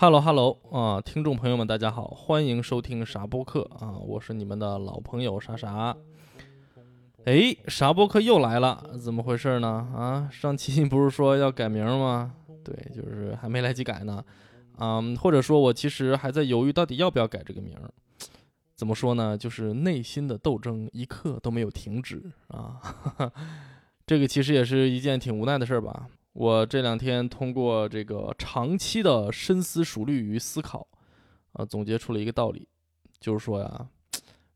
Hello，Hello 啊，听众朋友们，大家好，欢迎收听啥播客啊，我是你们的老朋友啥啥。哎，啥播客又来了，怎么回事呢？啊，上期不是说要改名吗？对，就是还没来及改呢。嗯，或者说我其实还在犹豫，到底要不要改这个名。怎么说呢？就是内心的斗争一刻都没有停止啊。这个其实也是一件挺无奈的事儿吧。我这两天通过这个长期的深思熟虑与思考，啊，总结出了一个道理，就是说呀，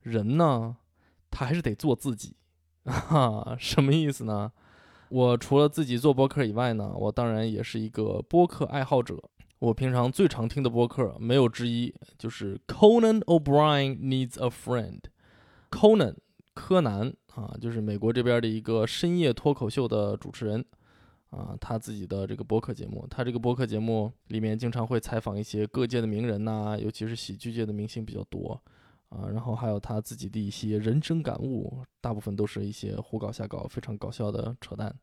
人呢，他还是得做自己，哈，什么意思呢？我除了自己做播客以外呢，我当然也是一个播客爱好者。我平常最常听的播客没有之一，就是 Conan O'Brien Needs a Friend，Conan 柯南啊，就是美国这边的一个深夜脱口秀的主持人。啊，他自己的这个播客节目，他这个播客节目里面经常会采访一些各界的名人呐，尤其是喜剧界的明星比较多，啊，然后还有他自己的一些人生感悟，大部分都是一些胡搞瞎搞，非常搞笑的扯淡，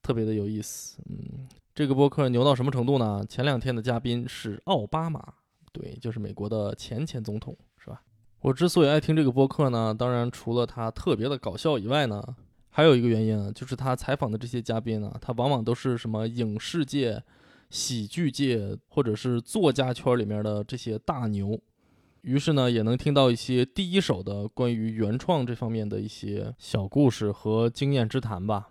特别的有意思。嗯，这个播客牛到什么程度呢？前两天的嘉宾是奥巴马，对，就是美国的前前总统，是吧？我之所以爱听这个播客呢，当然除了他特别的搞笑以外呢。还有一个原因啊，就是他采访的这些嘉宾呢，他往往都是什么影视界、喜剧界或者是作家圈里面的这些大牛，于是呢，也能听到一些第一手的关于原创这方面的一些小故事和经验之谈吧。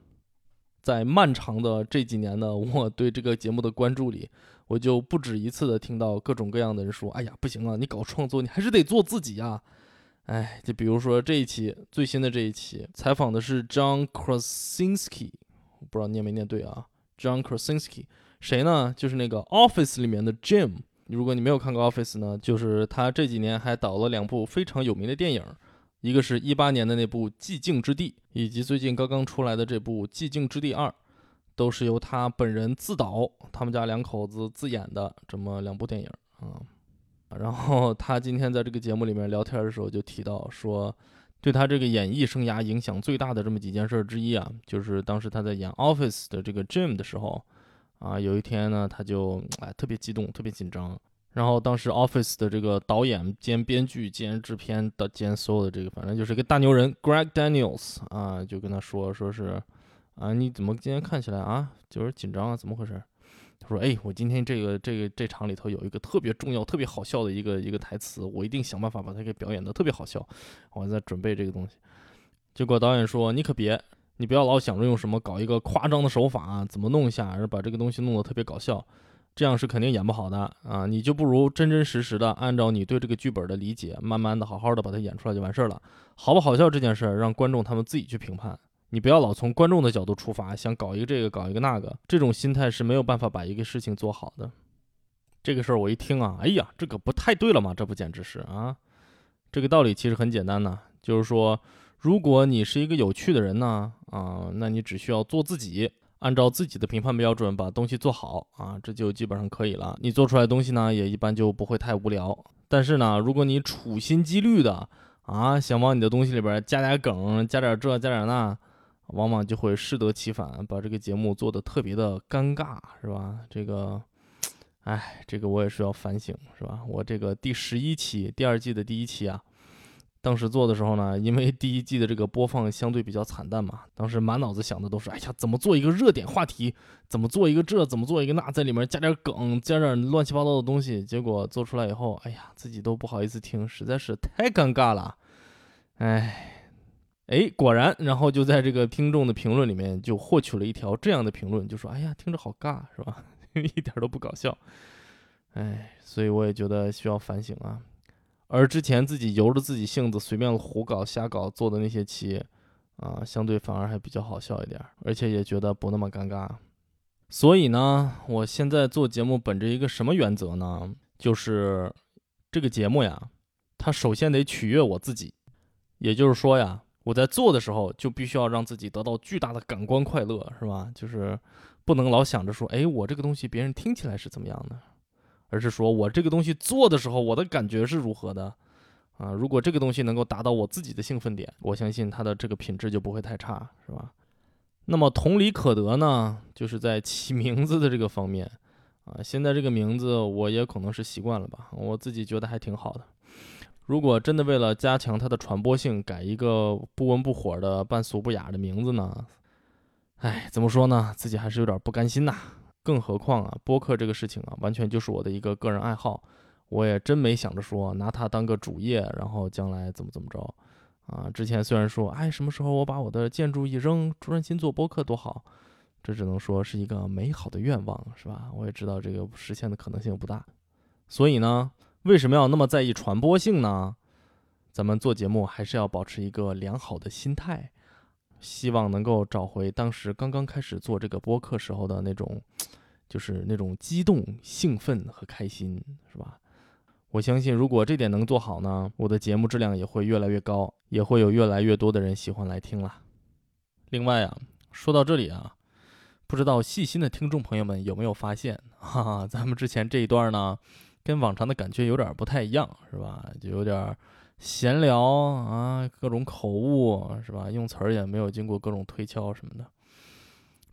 在漫长的这几年呢，我对这个节目的关注里，我就不止一次的听到各种各样的人说：“哎呀，不行啊，你搞创作，你还是得做自己呀。”哎，就比如说这一期最新的这一期，采访的是 John Krasinski，不知道念没念对啊？John Krasinski，谁呢？就是那个 Office 里面的 Jim。如果你没有看过 Office 呢，就是他这几年还导了两部非常有名的电影，一个是一八年的那部《寂静之地》，以及最近刚刚出来的这部《寂静之地二》，都是由他本人自导，他们家两口子自演的这么两部电影啊。然后他今天在这个节目里面聊天的时候就提到说，对他这个演艺生涯影响最大的这么几件事之一啊，就是当时他在演《Office》的这个 Jim 的时候，啊，有一天呢，他就哎特别激动，特别紧张。然后当时《Office》的这个导演兼编剧兼制片的兼所有的这个，反正就是一个大牛人 Greg Daniels 啊，就跟他说，说是啊，你怎么今天看起来啊，就是紧张啊，怎么回事？他说：“哎，我今天这个这个这场里头有一个特别重要、特别好笑的一个一个台词，我一定想办法把它给表演的特别好笑。我在准备这个东西，结果导演说：‘你可别，你不要老想着用什么搞一个夸张的手法，怎么弄一下，把这个东西弄得特别搞笑，这样是肯定演不好的啊！你就不如真真实实的按照你对这个剧本的理解，慢慢的、好好的把它演出来就完事儿了。好不好笑这件事儿，让观众他们自己去评判。’”你不要老从观众的角度出发，想搞一个这个搞一个那个，这种心态是没有办法把一个事情做好的。这个事儿我一听啊，哎呀，这个不太对了嘛，这不简直是啊！这个道理其实很简单呢，就是说，如果你是一个有趣的人呢，啊，那你只需要做自己，按照自己的评判标准把东西做好啊，这就基本上可以了。你做出来的东西呢，也一般就不会太无聊。但是呢，如果你处心积虑的啊，想往你的东西里边加点梗，加点这，加点那。往往就会适得其反，把这个节目做得特别的尴尬，是吧？这个，哎，这个我也是要反省，是吧？我这个第十一期，第二季的第一期啊，当时做的时候呢，因为第一季的这个播放相对比较惨淡嘛，当时满脑子想的都是，哎呀，怎么做一个热点话题？怎么做一个这？怎么做一个那？在里面加点梗，加点乱七八糟的东西。结果做出来以后，哎呀，自己都不好意思听，实在是太尴尬了，哎。哎，果然，然后就在这个听众的评论里面就获取了一条这样的评论，就说：“哎呀，听着好尬，是吧？一点都不搞笑。”哎，所以我也觉得需要反省啊。而之前自己由着自己性子随便胡搞瞎搞做的那些棋，啊，相对反而还比较好笑一点，而且也觉得不那么尴尬。所以呢，我现在做节目本着一个什么原则呢？就是这个节目呀。它首先得取悦我自己。也就是说呀，我在做的时候就必须要让自己得到巨大的感官快乐，是吧？就是不能老想着说，哎，我这个东西别人听起来是怎么样的，而是说我这个东西做的时候，我的感觉是如何的。啊，如果这个东西能够达到我自己的兴奋点，我相信它的这个品质就不会太差，是吧？那么同理可得呢，就是在起 名字的这个方面，啊，现在这个名字我也可能是习惯了吧，我自己觉得还挺好的。如果真的为了加强它的传播性，改一个不温不火的、半俗不雅的名字呢？哎，怎么说呢？自己还是有点不甘心呐。更何况啊，播客这个事情啊，完全就是我的一个个人爱好。我也真没想着说拿它当个主业，然后将来怎么怎么着，啊，之前虽然说，哎，什么时候我把我的建筑一扔，专心做播客多好，这只能说是一个美好的愿望，是吧？我也知道这个实现的可能性不大，所以呢，为什么要那么在意传播性呢？咱们做节目还是要保持一个良好的心态，希望能够找回当时刚刚开始做这个播客时候的那种，就是那种激动、兴奋和开心，是吧？我相信，如果这点能做好呢，我的节目质量也会越来越高，也会有越来越多的人喜欢来听了。另外啊，说到这里啊，不知道细心的听众朋友们有没有发现，哈哈，咱们之前这一段呢，跟往常的感觉有点不太一样，是吧？就有点闲聊啊，各种口误，是吧？用词儿也没有经过各种推敲什么的。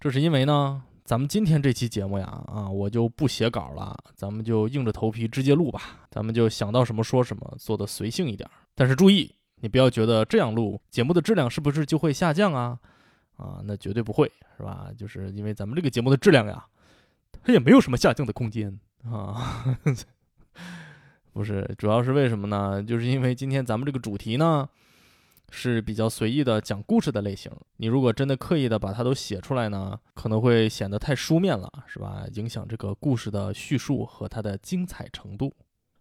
这是因为呢。咱们今天这期节目呀，啊，我就不写稿了，咱们就硬着头皮直接录吧。咱们就想到什么说什么，做的随性一点。但是注意，你不要觉得这样录节目的质量是不是就会下降啊？啊，那绝对不会，是吧？就是因为咱们这个节目的质量呀，它也没有什么下降的空间啊。不是，主要是为什么呢？就是因为今天咱们这个主题呢。是比较随意的讲故事的类型。你如果真的刻意的把它都写出来呢，可能会显得太书面了，是吧？影响这个故事的叙述和它的精彩程度。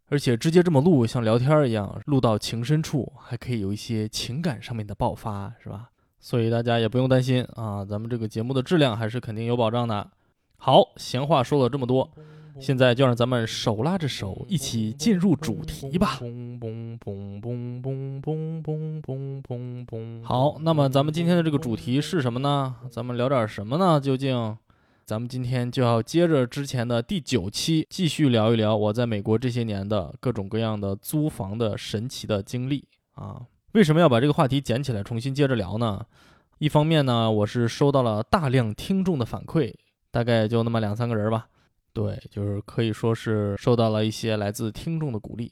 而且直接这么录，像聊天一样，录到情深处，还可以有一些情感上面的爆发，是吧？所以大家也不用担心啊，咱们这个节目的质量还是肯定有保障的。好，闲话说了这么多。现在就让咱们手拉着手，一起进入主题吧。好，那么咱们今天的这个主题是什么呢？咱们聊点什么呢？究竟，咱们今天就要接着之前的第九期，继续聊一聊我在美国这些年的各种各样的租房的神奇的经历啊。为什么要把这个话题捡起来重新接着聊呢？一方面呢，我是收到了大量听众的反馈，大概就那么两三个人吧。对，就是可以说是受到了一些来自听众的鼓励。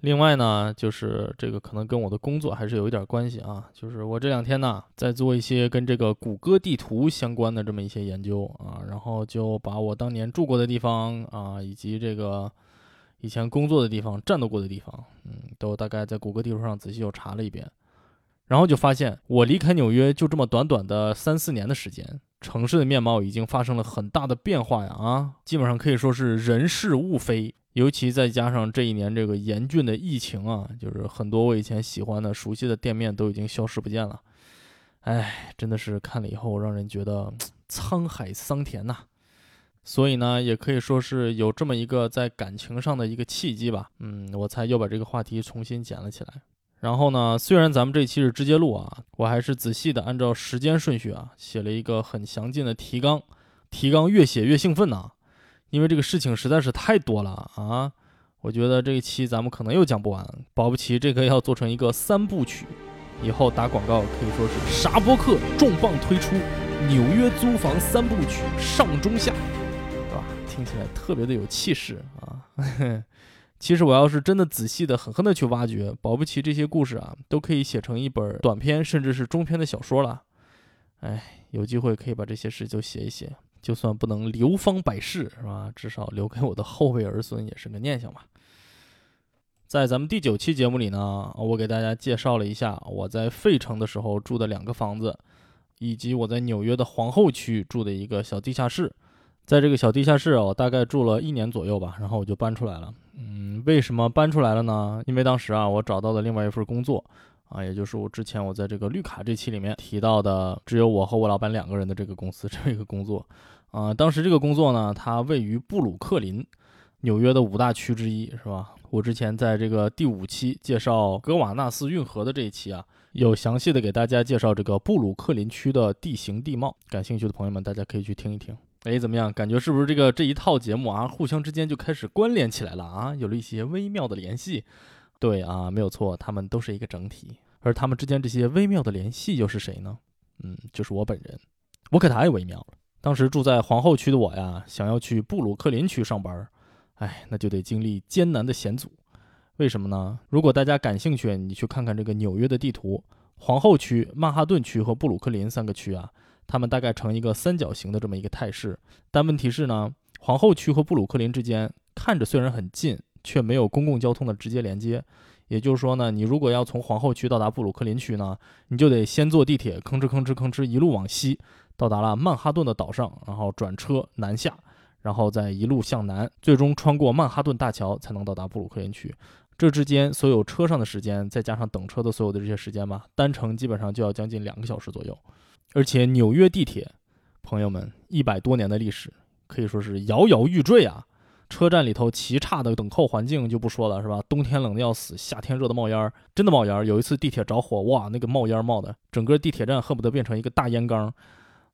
另外呢，就是这个可能跟我的工作还是有一点关系啊。就是我这两天呢，在做一些跟这个谷歌地图相关的这么一些研究啊，然后就把我当年住过的地方啊，以及这个以前工作的地方、战斗过的地方，嗯，都大概在谷歌地图上仔细又查了一遍。然后就发现，我离开纽约就这么短短的三四年的时间。城市的面貌已经发生了很大的变化呀！啊，基本上可以说是人事物非，尤其再加上这一年这个严峻的疫情啊，就是很多我以前喜欢的、熟悉的店面都已经消失不见了。哎，真的是看了以后让人觉得 沧海桑田呐。所以呢，也可以说是有这么一个在感情上的一个契机吧。嗯，我才又把这个话题重新捡了起来。然后呢，虽然咱们这期是直接录啊，我还是仔细的按照时间顺序啊，写了一个很详尽的提纲。提纲越写越兴奋呐，因为这个事情实在是太多了啊。我觉得这一期咱们可能又讲不完，保不齐这个要做成一个三部曲。以后打广告可以说是啥播客重磅推出纽约租房三部曲上中下，是吧？听起来特别的有气势啊。其实我要是真的仔细的、狠狠的去挖掘，保不齐这些故事啊，都可以写成一本短篇，甚至是中篇的小说了。哎，有机会可以把这些事就写一写，就算不能流芳百世，是吧？至少留给我的后辈儿孙也是个念想吧。在咱们第九期节目里呢，我给大家介绍了一下我在费城的时候住的两个房子，以及我在纽约的皇后区住的一个小地下室。在这个小地下室，我大概住了一年左右吧，然后我就搬出来了。嗯，为什么搬出来了呢？因为当时啊，我找到了另外一份工作，啊，也就是我之前我在这个绿卡这期里面提到的，只有我和我老板两个人的这个公司这么一个工作。啊，当时这个工作呢，它位于布鲁克林，纽约的五大区之一，是吧？我之前在这个第五期介绍格瓦纳斯运河的这一期啊，有详细的给大家介绍这个布鲁克林区的地形地貌。感兴趣的朋友们，大家可以去听一听。哎，怎么样？感觉是不是这个这一套节目啊，互相之间就开始关联起来了啊？有了一些微妙的联系。对啊，没有错，他们都是一个整体。而他们之间这些微妙的联系又是谁呢？嗯，就是我本人。我可太微妙了。当时住在皇后区的我呀，想要去布鲁克林区上班，哎，那就得经历艰难的险阻。为什么呢？如果大家感兴趣，你去看看这个纽约的地图，皇后区、曼哈顿区和布鲁克林三个区啊。他们大概成一个三角形的这么一个态势，但问题是呢，皇后区和布鲁克林之间看着虽然很近，却没有公共交通的直接连接。也就是说呢，你如果要从皇后区到达布鲁克林区呢，你就得先坐地铁，吭哧吭哧吭哧一路往西，到达了曼哈顿的岛上，然后转车南下，然后再一路向南，最终穿过曼哈顿大桥才能到达布鲁克林区。这之间所有车上的时间，再加上等车的所有的这些时间吧，单程基本上就要将近两个小时左右。而且纽约地铁，朋友们一百多年的历史可以说是摇摇欲坠啊！车站里头奇差的等候环境就不说了，是吧？冬天冷的要死，夏天热的冒烟儿，真的冒烟儿。有一次地铁着火，哇，那个冒烟冒的，整个地铁站恨不得变成一个大烟缸。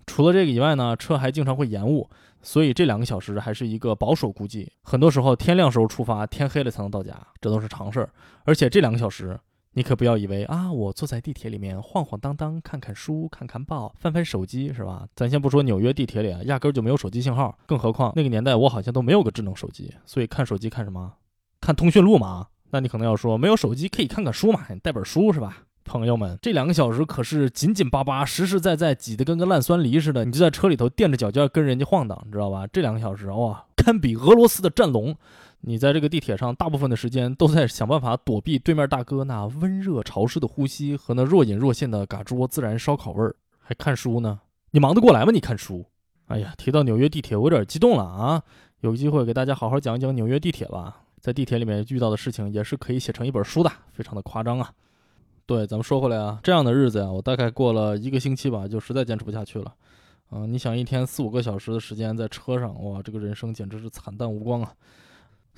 除了这个以外呢，车还经常会延误，所以这两个小时还是一个保守估计。很多时候天亮时候出发，天黑了才能到家，这都是常事儿。而且这两个小时。你可不要以为啊，我坐在地铁里面晃晃荡荡，看看书，看看报，翻翻手机，是吧？咱先不说纽约地铁里啊，压根就没有手机信号，更何况那个年代我好像都没有个智能手机，所以看手机看什么？看通讯录嘛？那你可能要说，没有手机可以看看书嘛？你带本书是吧？朋友们，这两个小时可是紧紧巴巴、实实在在挤得跟个烂酸梨似的，你就在车里头垫着脚尖跟人家晃荡，知道吧？这两个小时哇，堪比俄罗斯的战龙。你在这个地铁上，大部分的时间都在想办法躲避对面大哥那温热潮湿的呼吸和那若隐若现的嘎吱窝自然烧烤味儿，还看书呢？你忙得过来吗？你看书？哎呀，提到纽约地铁，我有点激动了啊！有机会给大家好好讲一讲纽约地铁吧。在地铁里面遇到的事情，也是可以写成一本书的，非常的夸张啊。对，咱们说回来啊，这样的日子呀，我大概过了一个星期吧，就实在坚持不下去了。啊，你想一天四五个小时的时间在车上，哇，这个人生简直是惨淡无光啊！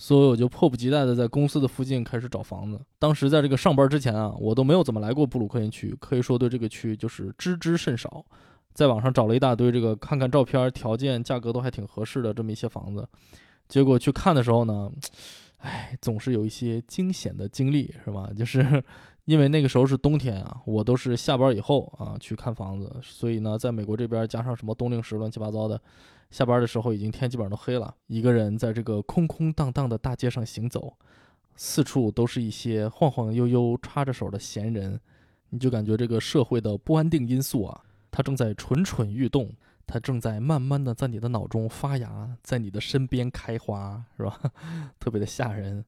所以我就迫不及待地在公司的附近开始找房子。当时在这个上班之前啊，我都没有怎么来过布鲁克林区，可以说对这个区就是知之甚少。在网上找了一大堆这个，看看照片、条件、价格都还挺合适的这么一些房子，结果去看的时候呢，唉，总是有一些惊险的经历，是吧？就是 因为那个时候是冬天啊，我都是下班以后啊去看房子，所以呢，在美国这边加上什么冬令时，乱七八糟的。下班的时候，已经天基本上都黑了。一个人在这个空空荡荡的大街上行走，四处都是一些晃晃悠悠、插着手的闲人，你就感觉这个社会的不安定因素啊，它正在蠢蠢欲动，它正在慢慢的在你的脑中发芽，在你的身边开花，是吧？特别的吓人。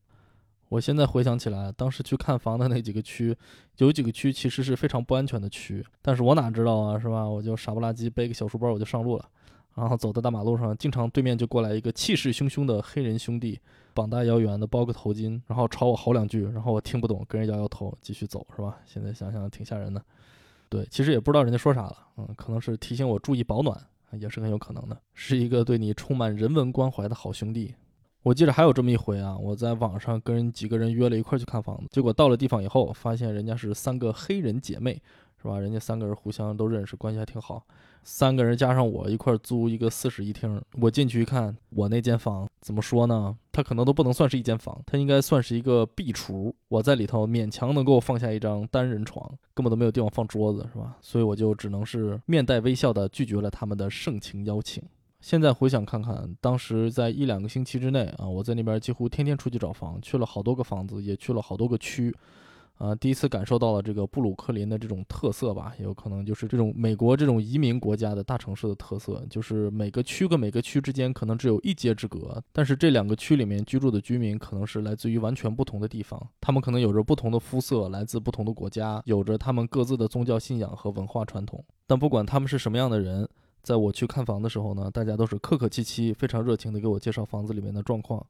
我现在回想起来，当时去看房的那几个区，有几个区其实是非常不安全的区，但是我哪知道啊，是吧？我就傻不拉几背个小书包，我就上路了。然后走在大马路上，经常对面就过来一个气势汹汹的黑人兄弟，膀大腰圆的，包个头巾，然后朝我吼两句，然后我听不懂，跟人摇摇头，继续走，是吧？现在想想挺吓人的。对，其实也不知道人家说啥了，嗯，可能是提醒我注意保暖，也是很有可能的，是一个对你充满人文关怀的好兄弟。我记得还有这么一回啊，我在网上跟几个人约了一块去看房子，结果到了地方以后，发现人家是三个黑人姐妹。是吧？人家三个人互相都认识，关系还挺好。三个人加上我一块租一个四室一厅。我进去一看，我那间房怎么说呢？它可能都不能算是一间房，它应该算是一个壁橱。我在里头勉强能够放下一张单人床，根本都没有地方放桌子，是吧？所以我就只能是面带微笑的拒绝了他们的盛情邀请。现在回想看看，当时在一两个星期之内啊，我在那边几乎天天出去找房，去了好多个房子，也去了好多个区。啊，第一次感受到了这个布鲁克林的这种特色吧，也有可能就是这种美国这种移民国家的大城市的特色，就是每个区跟每个区之间可能只有一街之隔，但是这两个区里面居住的居民可能是来自于完全不同的地方，他们可能有着不同的肤色，来自不同的国家，有着他们各自的宗教信仰和文化传统。但不管他们是什么样的人，在我去看房的时候呢，大家都是客客气气、非常热情的给我介绍房子里面的状况。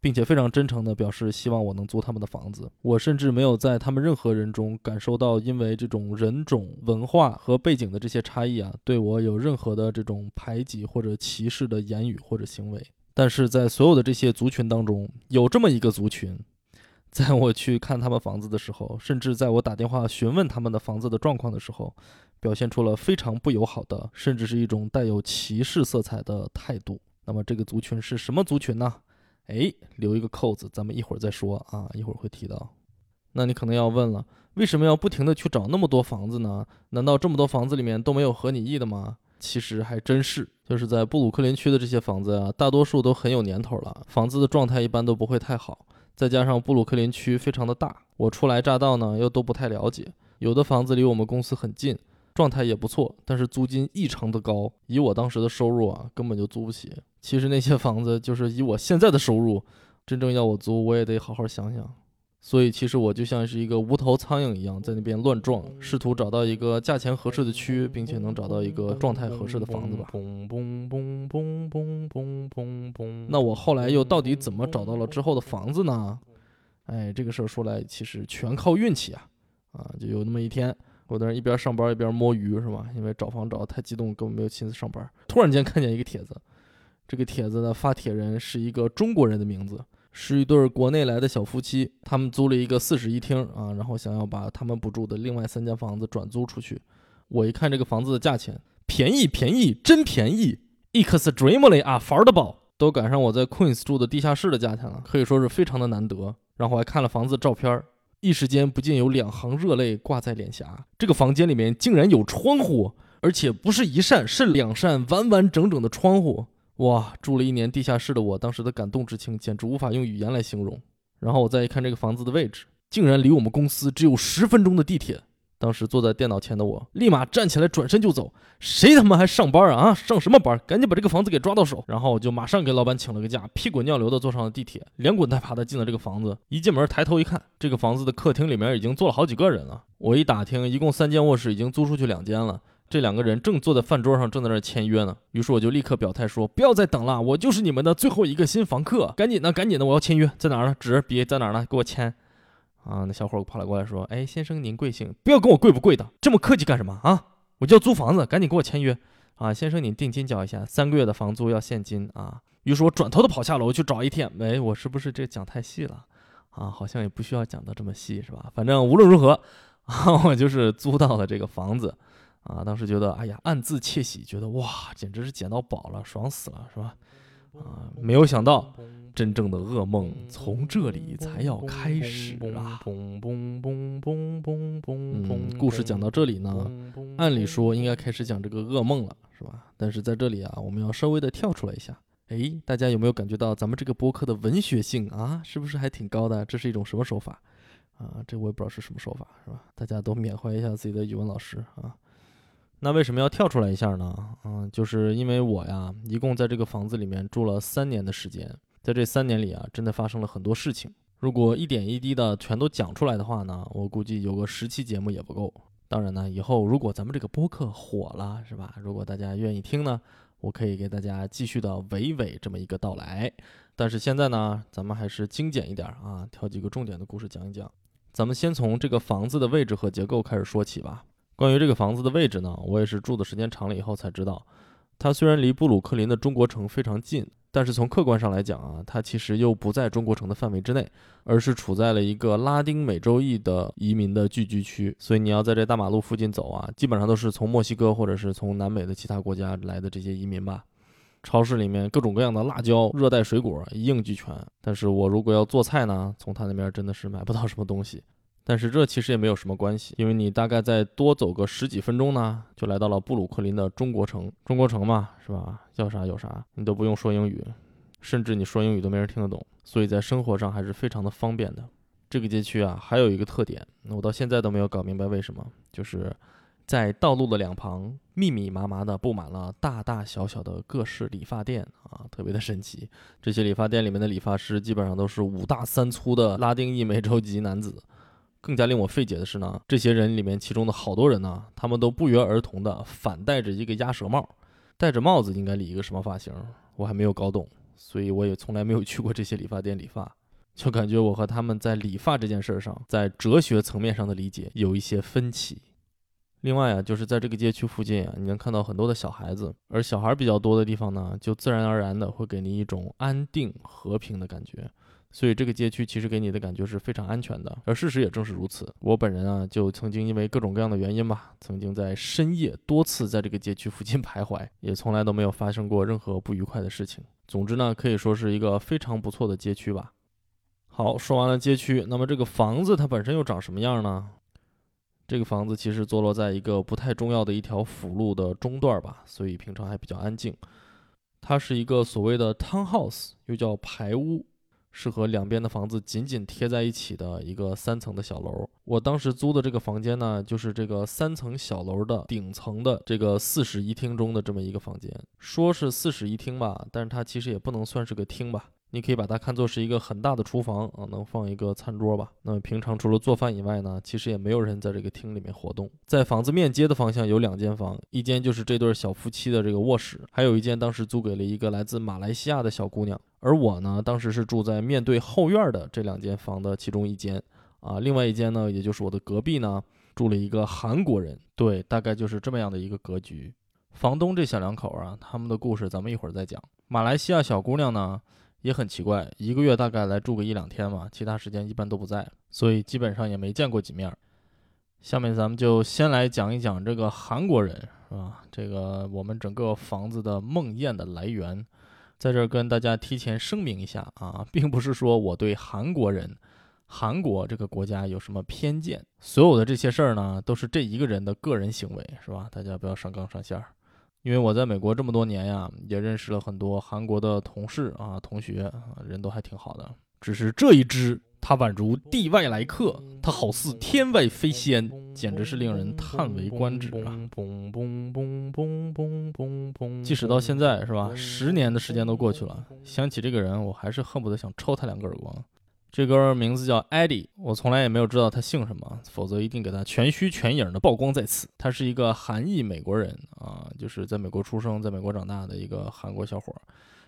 并且非常真诚地表示希望我能租他们的房子。我甚至没有在他们任何人中感受到因为这种人种、文化和背景的这些差异啊，对我有任何的这种排挤或者歧视的言语或者行为。但是在所有的这些族群当中，有这么一个族群，在我去看他们房子的时候，甚至在我打电话询问他们的房子的状况的时候，表现出了非常不友好的，甚至是一种带有歧视色彩的态度。那么这个族群是什么族群呢？哎，留一个扣子，咱们一会儿再说啊，一会儿会提到。那你可能要问了，为什么要不停的去找那么多房子呢？难道这么多房子里面都没有合你意的吗？其实还真是，就是在布鲁克林区的这些房子啊，大多数都很有年头了，房子的状态一般都不会太好。再加上布鲁克林区非常的大，我初来乍到呢，又都不太了解。有的房子离我们公司很近，状态也不错，但是租金异常的高，以我当时的收入啊，根本就租不起。其实那些房子就是以我现在的收入，真正要我租，我也得好好想想。所以其实我就像是一个无头苍蝇一样，在那边乱撞，试图找到一个价钱合适的区，并且能找到一个状态合适的房子吧。那我后来又到底怎么找到了之后的房子呢？哎，这个事儿说来其实全靠运气啊！啊，就有那么一天，我在那一边上班一边摸鱼，是吧？因为找房找的太激动，根本没有心思上班。突然间看见一个帖子，这个帖子的发帖人是一个中国人的名字。是一对国内来的小夫妻，他们租了一个四室一厅啊，然后想要把他们不住的另外三间房子转租出去。我一看这个房子的价钱，便宜便宜真便宜，extremely affordable，都赶上我在 Queens 住的地下室的价钱了，可以说是非常的难得。然后还看了房子照片，一时间不禁有两行热泪挂在脸颊。这个房间里面竟然有窗户，而且不是一扇，是两扇完完整整的窗户。哇，住了一年地下室的我，当时的感动之情简直无法用语言来形容。然后我再一看这个房子的位置，竟然离我们公司只有十分钟的地铁。当时坐在电脑前的我，立马站起来转身就走。谁他妈还上班啊？啊，上什么班？赶紧把这个房子给抓到手。然后我就马上给老板请了个假，屁滚尿流的坐上了地铁，连滚带爬的进了这个房子。一进门抬头一看，这个房子的客厅里面已经坐了好几个人了。我一打听，一共三间卧室，已经租出去两间了。这两个人正坐在饭桌上，正在那签约呢。于是我就立刻表态说：“不要再等了，我就是你们的最后一个新房客，赶紧的，赶紧的，我要签约，在哪儿呢？纸笔在哪儿呢？给我签。”啊，那小伙跑了过来说：“哎，先生您贵姓？不要跟我贵不贵的，这么客气干什么啊？我就要租房子，赶紧给我签约。啊，先生您定金交一下，三个月的房租要现金啊。”于是我转头的跑下楼去找 ATM。哎，我是不是这讲太细了？啊，好像也不需要讲的这么细，是吧？反正无论如何，啊，我就是租到了这个房子。啊，当时觉得，哎呀，暗自窃喜，觉得哇，简直是捡到宝了，爽死了，是吧？啊，没有想到，真正的噩梦从这里才要开始啊！嗯，故事讲到这里呢，按理说应该开始讲这个噩梦了，是吧？但是在这里啊，我们要稍微的跳出来一下。哎，大家有没有感觉到咱们这个播客的文学性啊，是不是还挺高的？这是一种什么手法？啊，这我也不知道是什么手法，是吧？大家都缅怀一下自己的语文老师啊。那为什么要跳出来一下呢？嗯，就是因为我呀，一共在这个房子里面住了三年的时间，在这三年里啊，真的发生了很多事情。如果一点一滴的全都讲出来的话呢，我估计有个十期节目也不够。当然呢，以后如果咱们这个播客火了，是吧？如果大家愿意听呢，我可以给大家继续的娓娓这么一个道来。但是现在呢，咱们还是精简一点啊，挑几个重点的故事讲一讲。咱们先从这个房子的位置和结构开始说起吧。关于这个房子的位置呢，我也是住的时间长了以后才知道，它虽然离布鲁克林的中国城非常近，但是从客观上来讲啊，它其实又不在中国城的范围之内，而是处在了一个拉丁美洲裔的移民的聚居区。所以你要在这大马路附近走啊，基本上都是从墨西哥或者是从南美的其他国家来的这些移民吧。超市里面各种各样的辣椒、热带水果一应俱全，但是我如果要做菜呢，从他那边真的是买不到什么东西。但是这其实也没有什么关系，因为你大概再多走个十几分钟呢，就来到了布鲁克林的中国城。中国城嘛，是吧？要啥有啥，你都不用说英语，甚至你说英语都没人听得懂，所以在生活上还是非常的方便的。这个街区啊，还有一个特点，我到现在都没有搞明白为什么，就是在道路的两旁密密麻麻的布满了大大小小的各式理发店啊，特别的神奇。这些理发店里面的理发师基本上都是五大三粗的拉丁裔美洲籍男子。更加令我费解的是呢，这些人里面，其中的好多人呢，他们都不约而同的反戴着一个鸭舌帽，戴着帽子应该理一个什么发型，我还没有搞懂，所以我也从来没有去过这些理发店理发，就感觉我和他们在理发这件事上，在哲学层面上的理解有一些分歧。另外啊，就是在这个街区附近啊，你能看到很多的小孩子，而小孩比较多的地方呢，就自然而然的会给你一种安定和平的感觉。所以这个街区其实给你的感觉是非常安全的。而事实也正是如此。我本人啊，就曾经因为各种各样的原因吧，曾经在深夜多次在这个街区附近徘徊，也从来都没有发生过任何不愉快的事情。总之呢，可以说是一个非常不错的街区吧。好，说完了街区，那么这个房子它本身又长什么样呢？这个房子其实坐落在一个不太重要的一条辅路的中段吧，所以平常还比较安静。它是一个所谓的 townhouse，又叫排屋，是和两边的房子紧紧贴在一起的一个三层的小楼。我当时租的这个房间呢，就是这个三层小楼的顶层的这个四室一厅中的这么一个房间。说是四室一厅吧，但是它其实也不能算是个厅吧。你可以把它看作是一个很大的厨房啊，能放一个餐桌吧。那么平常除了做饭以外呢，其实也没有人在这个厅里面活动。在房子面街的方向有两间房，一间就是这对小夫妻的这个卧室，还有一间当时租给了一个来自马来西亚的小姑娘。而我呢，当时是住在面对后院的这两间房的其中一间啊，另外一间呢，也就是我的隔壁呢，住了一个韩国人。对，大概就是这么样的一个格局。房东这小两口啊，他们的故事咱们一会儿再讲。马来西亚小姑娘呢？也很奇怪，一个月大概来住个一两天嘛，其他时间一般都不在，所以基本上也没见过几面。下面咱们就先来讲一讲这个韩国人，是吧？这个我们整个房子的梦魇的来源，在这儿跟大家提前声明一下啊，并不是说我对韩国人、韩国这个国家有什么偏见，所有的这些事儿呢，都是这一个人的个人行为，是吧？大家不要上纲上线儿。因为我在美国这么多年呀，也认识了很多韩国的同事啊、同学啊，人都还挺好的。只是这一支，它宛如地外来客，他好似天外飞仙，简直是令人叹为观止啊！即使到现在，是吧？十年的时间都过去了，想起这个人，我还是恨不得想抽他两个耳光。这哥们名字叫艾迪，我从来也没有知道他姓什么，否则一定给他全虚全影的曝光在此。他是一个韩裔美国人啊，就是在美国出生，在美国长大的一个韩国小伙。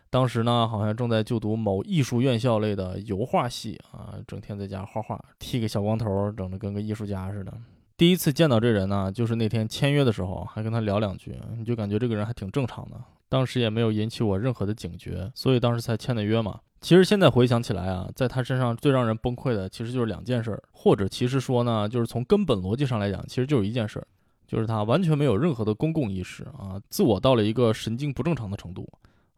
当时呢，好像正在就读某艺术院校类的油画系啊，整天在家画画，剃个小光头，整得跟个艺术家似的。第一次见到这人呢，就是那天签约的时候，还跟他聊两句，你就感觉这个人还挺正常的。当时也没有引起我任何的警觉，所以当时才签的约嘛。其实现在回想起来啊，在他身上最让人崩溃的，其实就是两件事，或者其实说呢，就是从根本逻辑上来讲，其实就是一件事，就是他完全没有任何的公共意识啊，自我到了一个神经不正常的程度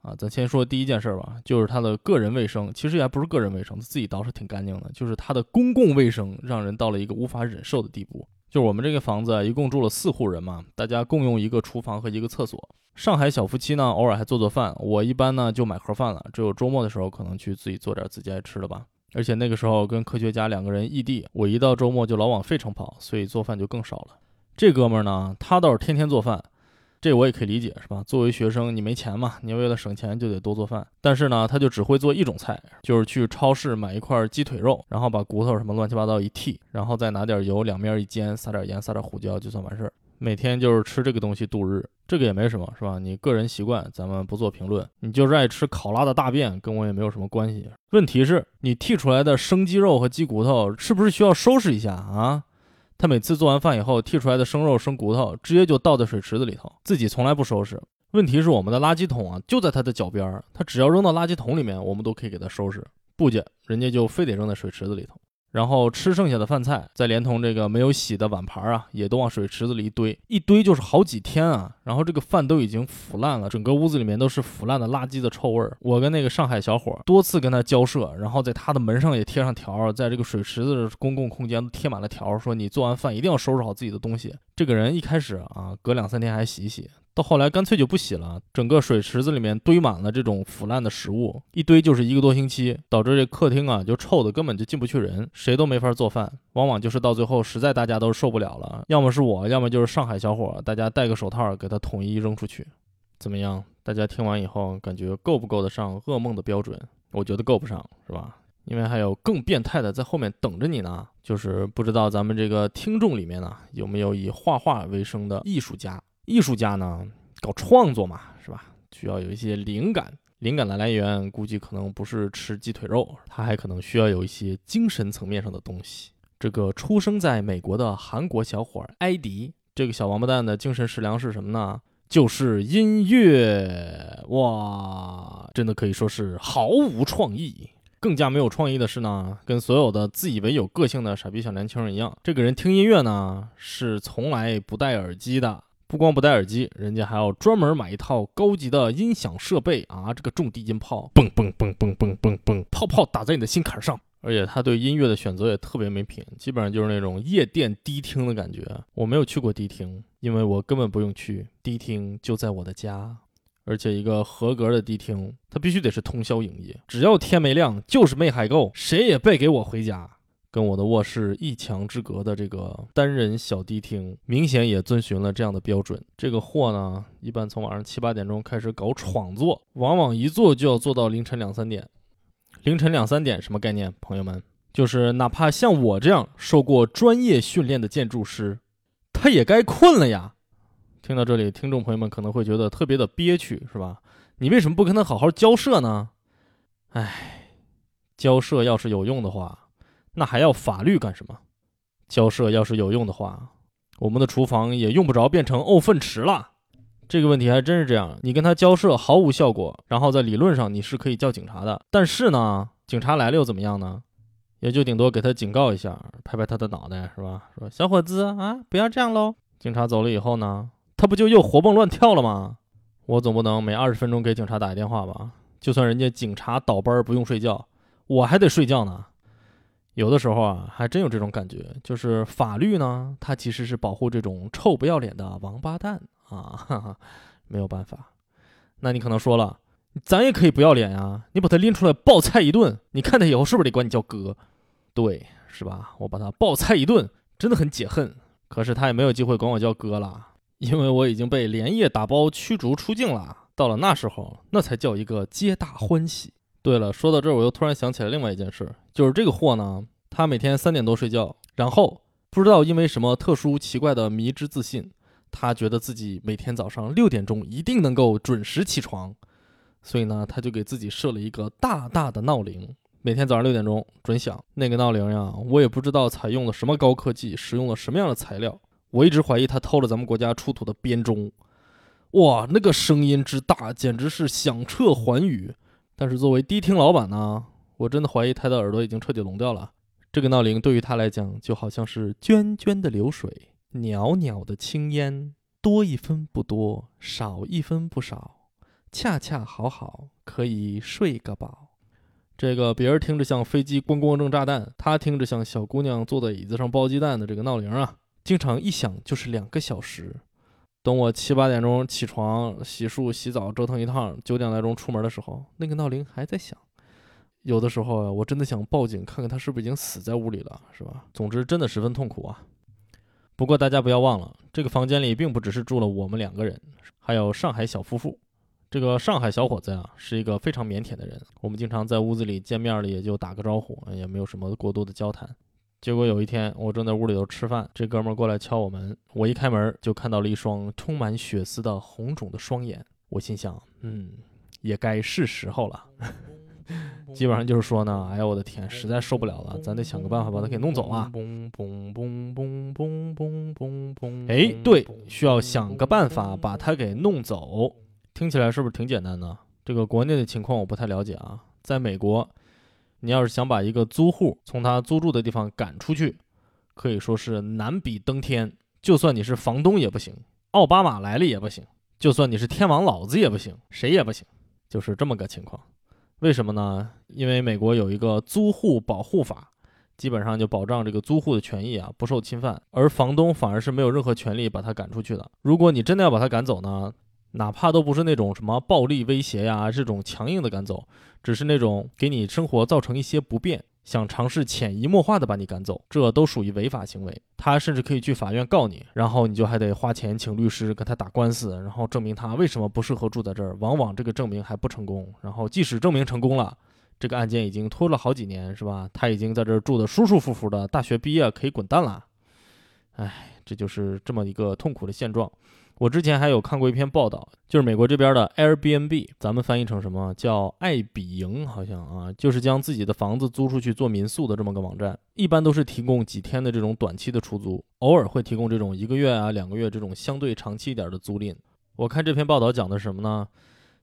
啊。咱先说第一件事儿吧，就是他的个人卫生，其实也不是个人卫生，他自己倒是挺干净的，就是他的公共卫生让人到了一个无法忍受的地步。就是我们这个房子一共住了四户人嘛，大家共用一个厨房和一个厕所。上海小夫妻呢，偶尔还做做饭。我一般呢就买盒饭了，只有周末的时候可能去自己做点自己爱吃的吧。而且那个时候跟科学家两个人异地，我一到周末就老往费城跑，所以做饭就更少了。这哥们儿呢，他倒是天天做饭。这我也可以理解，是吧？作为学生，你没钱嘛，你为了省钱就得多做饭。但是呢，他就只会做一种菜，就是去超市买一块鸡腿肉，然后把骨头什么乱七八糟一剔，然后再拿点油两面一煎，撒点盐，撒点胡椒，就算完事儿。每天就是吃这个东西度日，这个也没什么，是吧？你个人习惯，咱们不做评论。你就是爱吃考拉的大便，跟我也没有什么关系。问题是，你剔出来的生鸡肉和鸡骨头，是不是需要收拾一下啊？他每次做完饭以后，剔出来的生肉、生骨头，直接就倒在水池子里头，自己从来不收拾。问题是我们的垃圾桶啊，就在他的脚边儿，他只要扔到垃圾桶里面，我们都可以给他收拾。不介，人家就非得扔在水池子里头。然后吃剩下的饭菜，再连同这个没有洗的碗盘啊，也都往水池子里一堆，一堆就是好几天啊。然后这个饭都已经腐烂了，整个屋子里面都是腐烂的垃圾的臭味儿。我跟那个上海小伙多次跟他交涉，然后在他的门上也贴上条，在这个水池子的公共空间都贴满了条，说你做完饭一定要收拾好自己的东西。这个人一开始啊，隔两三天还洗洗。到后来干脆就不洗了，整个水池子里面堆满了这种腐烂的食物，一堆就是一个多星期，导致这客厅啊就臭的根本就进不去人，谁都没法做饭。往往就是到最后实在大家都受不了了，要么是我，要么就是上海小伙，大家戴个手套给他统一扔出去。怎么样？大家听完以后感觉够不够得上噩梦的标准？我觉得够不上，是吧？因为还有更变态的在后面等着你呢。就是不知道咱们这个听众里面呢有没有以画画为生的艺术家。艺术家呢，搞创作嘛，是吧？需要有一些灵感，灵感的来源估计可能不是吃鸡腿肉，他还可能需要有一些精神层面上的东西。这个出生在美国的韩国小伙埃迪，这个小王八蛋的精神食粮是什么呢？就是音乐哇！真的可以说是毫无创意。更加没有创意的是呢，跟所有的自以为有个性的傻逼小年轻人一样，这个人听音乐呢是从来不戴耳机的。不光不戴耳机，人家还要专门买一套高级的音响设备啊！这个重低音炮，嘣嘣嘣嘣嘣嘣嘣，炮炮打在你的心坎上。而且他对音乐的选择也特别没品，基本上就是那种夜店迪厅的感觉。我没有去过迪厅，因为我根本不用去，迪厅就在我的家。而且一个合格的迪厅，它必须得是通宵营业，只要天没亮就是没海够，谁也别给我回家。跟我的卧室一墙之隔的这个单人小迪厅，明显也遵循了这样的标准。这个货呢，一般从晚上七八点钟开始搞创作，往往一坐就要坐到凌晨两三点。凌晨两三点什么概念？朋友们，就是哪怕像我这样受过专业训练的建筑师，他也该困了呀。听到这里，听众朋友们可能会觉得特别的憋屈，是吧？你为什么不跟他好好交涉呢？哎，交涉要是有用的话。那还要法律干什么？交涉要是有用的话，我们的厨房也用不着变成沤粪池了。这个问题还真是这样，你跟他交涉毫无效果，然后在理论上你是可以叫警察的。但是呢，警察来了又怎么样呢？也就顶多给他警告一下，拍拍他的脑袋，是吧？说小伙子啊，不要这样喽。警察走了以后呢，他不就又活蹦乱跳了吗？我总不能每二十分钟给警察打一电话吧？就算人家警察倒班不用睡觉，我还得睡觉呢。有的时候啊，还真有这种感觉，就是法律呢，它其实是保护这种臭不要脸的王八蛋啊，哈哈，没有办法。那你可能说了，咱也可以不要脸呀，你把他拎出来暴菜一顿，你看他以后是不是得管你叫哥？对，是吧？我把他暴菜一顿，真的很解恨。可是他也没有机会管我叫哥了，因为我已经被连夜打包驱逐出境了。到了那时候，那才叫一个皆大欢喜。对了，说到这儿，我又突然想起来另外一件事，就是这个货呢，他每天三点多睡觉，然后不知道因为什么特殊奇怪的迷之自信，他觉得自己每天早上六点钟一定能够准时起床，所以呢，他就给自己设了一个大大的闹铃，每天早上六点钟准响。那个闹铃呀，我也不知道采用了什么高科技，使用了什么样的材料，我一直怀疑他偷了咱们国家出土的编钟。哇，那个声音之大，简直是响彻寰宇。但是作为迪厅老板呢，我真的怀疑他的耳朵已经彻底聋掉了。这个闹铃对于他来讲，就好像是涓涓的流水，袅袅的青烟，多一分不多，少一分不少，恰恰好好，可以睡个饱。这个别人听着像飞机咣咣扔炸弹，他听着像小姑娘坐在椅子上剥鸡蛋的这个闹铃啊，经常一响就是两个小时。等我七八点钟起床、洗漱、洗澡、折腾一趟，九点来钟出门的时候，那个闹铃还在响。有的时候啊，我真的想报警，看看他是不是已经死在屋里了，是吧？总之，真的十分痛苦啊。不过大家不要忘了，这个房间里并不只是住了我们两个人，还有上海小夫妇。这个上海小伙子呀，是一个非常腼腆的人，我们经常在屋子里见面了，也就打个招呼，也没有什么过多的交谈。结果有一天，我正在屋里头吃饭，这哥们儿过来敲我门。我一开门，就看到了一双充满血丝的红肿的双眼。我心想，嗯，也该是时候了。基本上就是说呢，哎呀，我的天，实在受不了了，咱得想个办法把他给弄走啊！哎，对，需要想个办法把他给弄走。听起来是不是挺简单的？这个国内的情况我不太了解啊，在美国。你要是想把一个租户从他租住的地方赶出去，可以说是难比登天。就算你是房东也不行，奥巴马来了也不行，就算你是天王老子也不行，谁也不行，就是这么个情况。为什么呢？因为美国有一个租户保护法，基本上就保障这个租户的权益啊不受侵犯，而房东反而是没有任何权利把他赶出去的。如果你真的要把他赶走呢？哪怕都不是那种什么暴力威胁呀，这种强硬的赶走，只是那种给你生活造成一些不便，想尝试潜移默化的把你赶走，这都属于违法行为。他甚至可以去法院告你，然后你就还得花钱请律师跟他打官司，然后证明他为什么不适合住在这儿。往往这个证明还不成功，然后即使证明成功了，这个案件已经拖了好几年，是吧？他已经在这儿住的舒舒服服的，大学毕业可以滚蛋了。哎，这就是这么一个痛苦的现状。我之前还有看过一篇报道，就是美国这边的 Airbnb，咱们翻译成什么叫爱比营，好像啊，就是将自己的房子租出去做民宿的这么个网站。一般都是提供几天的这种短期的出租，偶尔会提供这种一个月啊、两个月这种相对长期一点的租赁。我看这篇报道讲的是什么呢？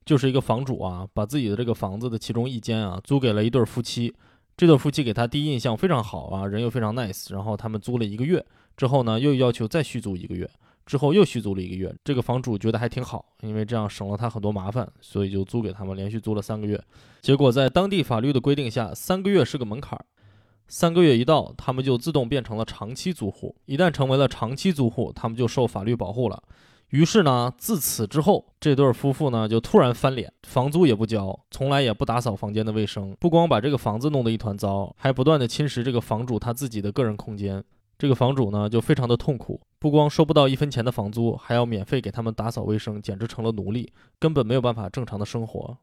就是一个房主啊，把自己的这个房子的其中一间啊租给了一对夫妻。这对夫妻给他第一印象非常好啊，人又非常 nice。然后他们租了一个月之后呢，又要求再续租一个月，之后又续租了一个月。这个房主觉得还挺好，因为这样省了他很多麻烦，所以就租给他们，连续租了三个月。结果在当地法律的规定下，三个月是个门槛儿。三个月一到，他们就自动变成了长期租户。一旦成为了长期租户，他们就受法律保护了。于是呢，自此之后，这对夫妇呢就突然翻脸，房租也不交，从来也不打扫房间的卫生，不光把这个房子弄得一团糟，还不断的侵蚀这个房主他自己的个人空间。这个房主呢就非常的痛苦，不光收不到一分钱的房租，还要免费给他们打扫卫生，简直成了奴隶，根本没有办法正常的生活。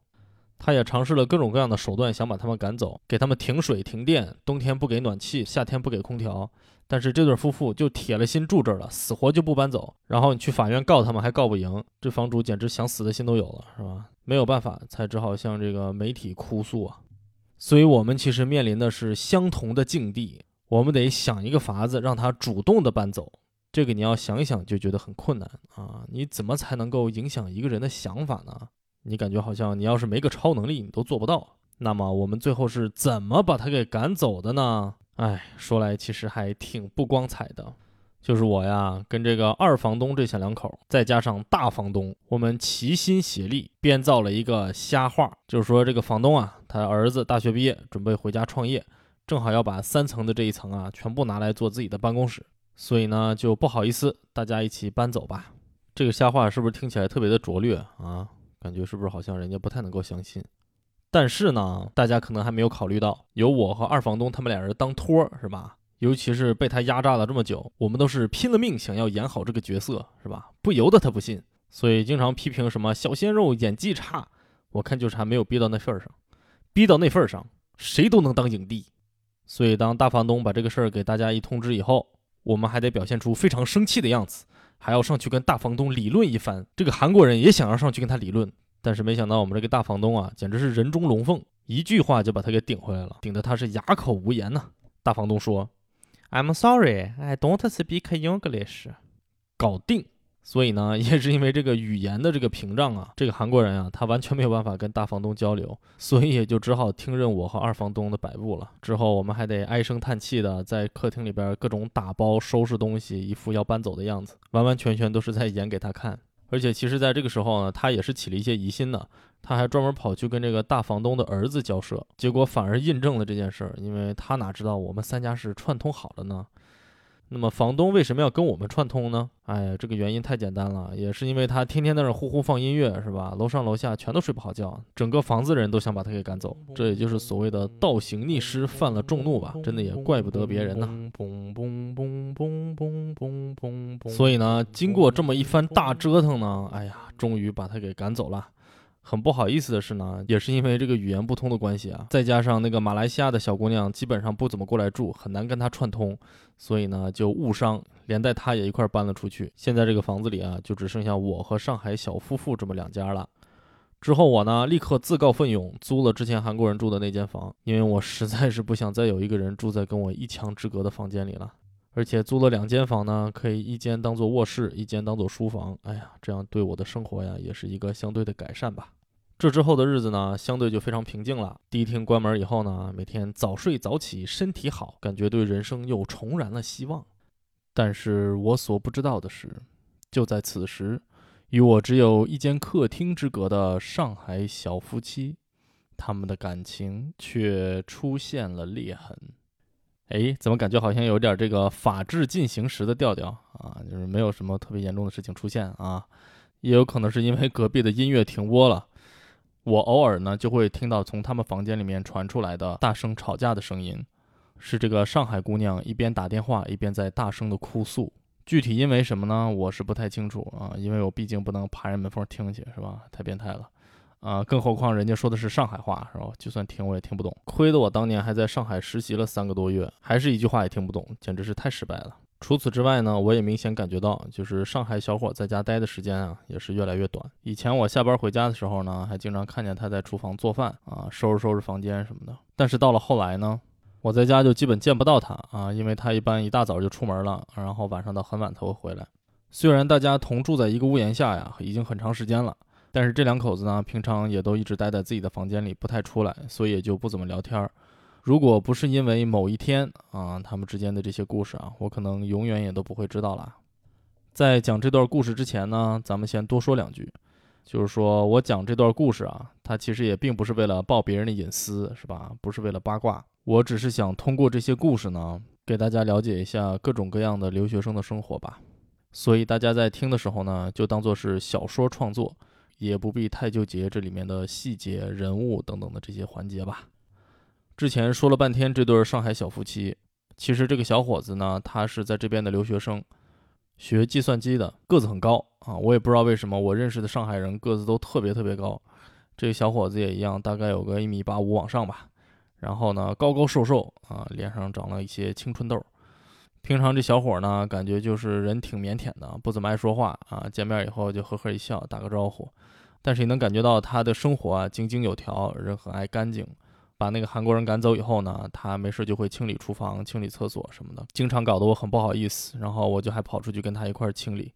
他也尝试了各种各样的手段，想把他们赶走，给他们停水停电，冬天不给暖气，夏天不给空调。但是这对夫妇就铁了心住这儿了，死活就不搬走。然后你去法院告他们，还告不赢，这房主简直想死的心都有了，是吧？没有办法，才只好向这个媒体哭诉啊。所以，我们其实面临的是相同的境地，我们得想一个法子让他主动的搬走。这个你要想一想就觉得很困难啊！你怎么才能够影响一个人的想法呢？你感觉好像你要是没个超能力，你都做不到。那么我们最后是怎么把他给赶走的呢？哎，说来其实还挺不光彩的，就是我呀，跟这个二房东这小两口，再加上大房东，我们齐心协力编造了一个瞎话，就是说这个房东啊，他儿子大学毕业，准备回家创业，正好要把三层的这一层啊，全部拿来做自己的办公室，所以呢，就不好意思，大家一起搬走吧。这个瞎话是不是听起来特别的拙劣啊？感觉是不是好像人家不太能够相信？但是呢，大家可能还没有考虑到，有我和二房东他们俩人当托，是吧？尤其是被他压榨了这么久，我们都是拼了命想要演好这个角色，是吧？不由得他不信，所以经常批评什么小鲜肉演技差。我看就是还没有逼到那份儿上，逼到那份儿上，谁都能当影帝。所以当大房东把这个事儿给大家一通知以后，我们还得表现出非常生气的样子，还要上去跟大房东理论一番。这个韩国人也想要上去跟他理论。但是没想到我们这个大房东啊，简直是人中龙凤，一句话就把他给顶回来了，顶得他是哑口无言呐。大房东说：“I'm sorry, I don't speak English。”搞定。所以呢，也是因为这个语言的这个屏障啊，这个韩国人啊，他完全没有办法跟大房东交流，所以也就只好听任我和二房东的摆布了。之后我们还得唉声叹气的在客厅里边各种打包收拾东西，一副要搬走的样子，完完全全都是在演给他看。而且其实，在这个时候呢，他也是起了一些疑心的，他还专门跑去跟这个大房东的儿子交涉，结果反而印证了这件事儿，因为他哪知道我们三家是串通好了呢？那么房东为什么要跟我们串通呢？哎呀，这个原因太简单了，也是因为他天天在那呼呼放音乐，是吧？楼上楼下全都睡不好觉，整个房子的人都想把他给赶走，这也就是所谓的倒行逆施，犯了众怒吧？真的也怪不得别人呢。所以呢，经过这么一番大折腾呢，哎呀，终于把他给赶走了。很不好意思的是呢，也是因为这个语言不通的关系啊，再加上那个马来西亚的小姑娘基本上不怎么过来住，很难跟她串通，所以呢就误伤，连带她也一块搬了出去。现在这个房子里啊，就只剩下我和上海小夫妇这么两家了。之后我呢立刻自告奋勇租了之前韩国人住的那间房，因为我实在是不想再有一个人住在跟我一墙之隔的房间里了。而且租了两间房呢，可以一间当做卧室，一间当做书房。哎呀，这样对我的生活呀，也是一个相对的改善吧。这之后的日子呢，相对就非常平静了。迪厅关门以后呢，每天早睡早起，身体好，感觉对人生又重燃了希望。但是我所不知道的是，就在此时，与我只有一间客厅之隔的上海小夫妻，他们的感情却出现了裂痕。哎，怎么感觉好像有点这个法制进行时的调调啊？就是没有什么特别严重的事情出现啊，也有可能是因为隔壁的音乐停播了。我偶尔呢就会听到从他们房间里面传出来的大声吵架的声音，是这个上海姑娘一边打电话一边在大声的哭诉。具体因为什么呢？我是不太清楚啊，因为我毕竟不能爬人门缝听去，是吧？太变态了。啊，更何况人家说的是上海话，是吧？就算听我也听不懂。亏得我当年还在上海实习了三个多月，还是一句话也听不懂，简直是太失败了。除此之外呢，我也明显感觉到，就是上海小伙在家待的时间啊，也是越来越短。以前我下班回家的时候呢，还经常看见他在厨房做饭啊，收拾收拾房间什么的。但是到了后来呢，我在家就基本见不到他啊，因为他一般一大早就出门了，然后晚上到很晚才会回来。虽然大家同住在一个屋檐下呀，已经很长时间了。但是这两口子呢，平常也都一直待在自己的房间里，不太出来，所以也就不怎么聊天儿。如果不是因为某一天啊，他们之间的这些故事啊，我可能永远也都不会知道了。在讲这段故事之前呢，咱们先多说两句，就是说我讲这段故事啊，它其实也并不是为了爆别人的隐私，是吧？不是为了八卦，我只是想通过这些故事呢，给大家了解一下各种各样的留学生的生活吧。所以大家在听的时候呢，就当做是小说创作，也不必太纠结这里面的细节、人物等等的这些环节吧。之前说了半天这对上海小夫妻，其实这个小伙子呢，他是在这边的留学生，学计算机的，个子很高啊。我也不知道为什么，我认识的上海人个子都特别特别高，这个小伙子也一样，大概有个一米八五往上吧。然后呢，高高瘦瘦啊，脸上长了一些青春痘。平常这小伙呢，感觉就是人挺腼腆的，不怎么爱说话啊。见面以后就呵呵一笑，打个招呼。但是你能感觉到他的生活啊，井井有条，人很爱干净。把那个韩国人赶走以后呢，他没事就会清理厨房、清理厕所什么的，经常搞得我很不好意思。然后我就还跑出去跟他一块儿清理，